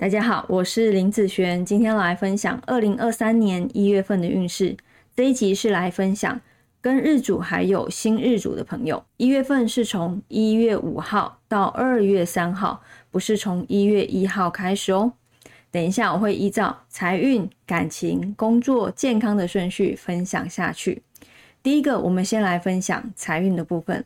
大家好，我是林子璇，今天来分享二零二三年一月份的运势。这一集是来分享跟日主还有新日主的朋友，一月份是从一月五号到二月三号，不是从一月一号开始哦。等一下我会依照财运、感情、工作、健康的顺序分享下去。第一个，我们先来分享财运的部分。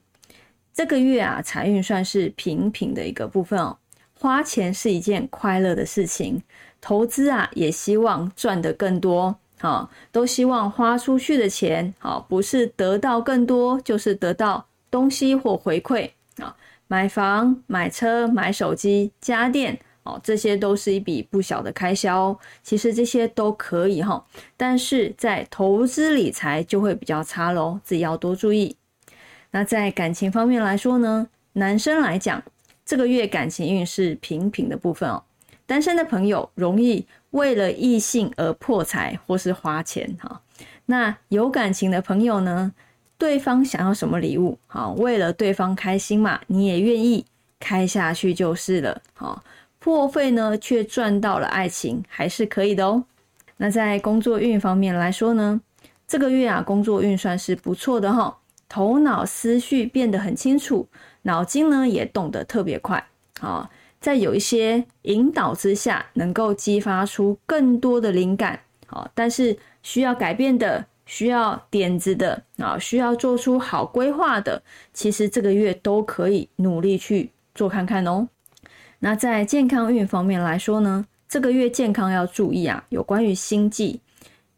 这个月啊，财运算是平平的一个部分哦。花钱是一件快乐的事情，投资啊也希望赚得更多，好，都希望花出去的钱，好，不是得到更多，就是得到东西或回馈啊。买房、买车、买手机、家电，哦，这些都是一笔不小的开销。其实这些都可以哈，但是在投资理财就会比较差喽，自己要多注意。那在感情方面来说呢，男生来讲。这个月感情运是平平的部分哦，单身的朋友容易为了异性而破财或是花钱哈。那有感情的朋友呢，对方想要什么礼物，好，为了对方开心嘛，你也愿意开下去就是了。好，破费呢却赚到了爱情，还是可以的哦。那在工作运方面来说呢，这个月啊工作运算是不错的哈，头脑思绪变得很清楚。脑筋呢也动得特别快，啊，在有一些引导之下，能够激发出更多的灵感，好，但是需要改变的、需要点子的啊，需要做出好规划的，其实这个月都可以努力去做看看哦。那在健康运方面来说呢，这个月健康要注意啊，有关于心悸、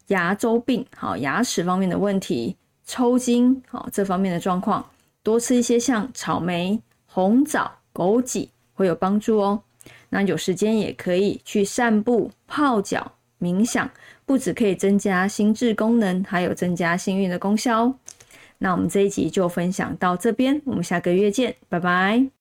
牙周病、好牙齿方面的问题、抽筋好这方面的状况。多吃一些像草莓、红枣、枸杞会有帮助哦。那有时间也可以去散步、泡脚、冥想，不止可以增加心智功能，还有增加幸运的功效哦。那我们这一集就分享到这边，我们下个月见，拜拜。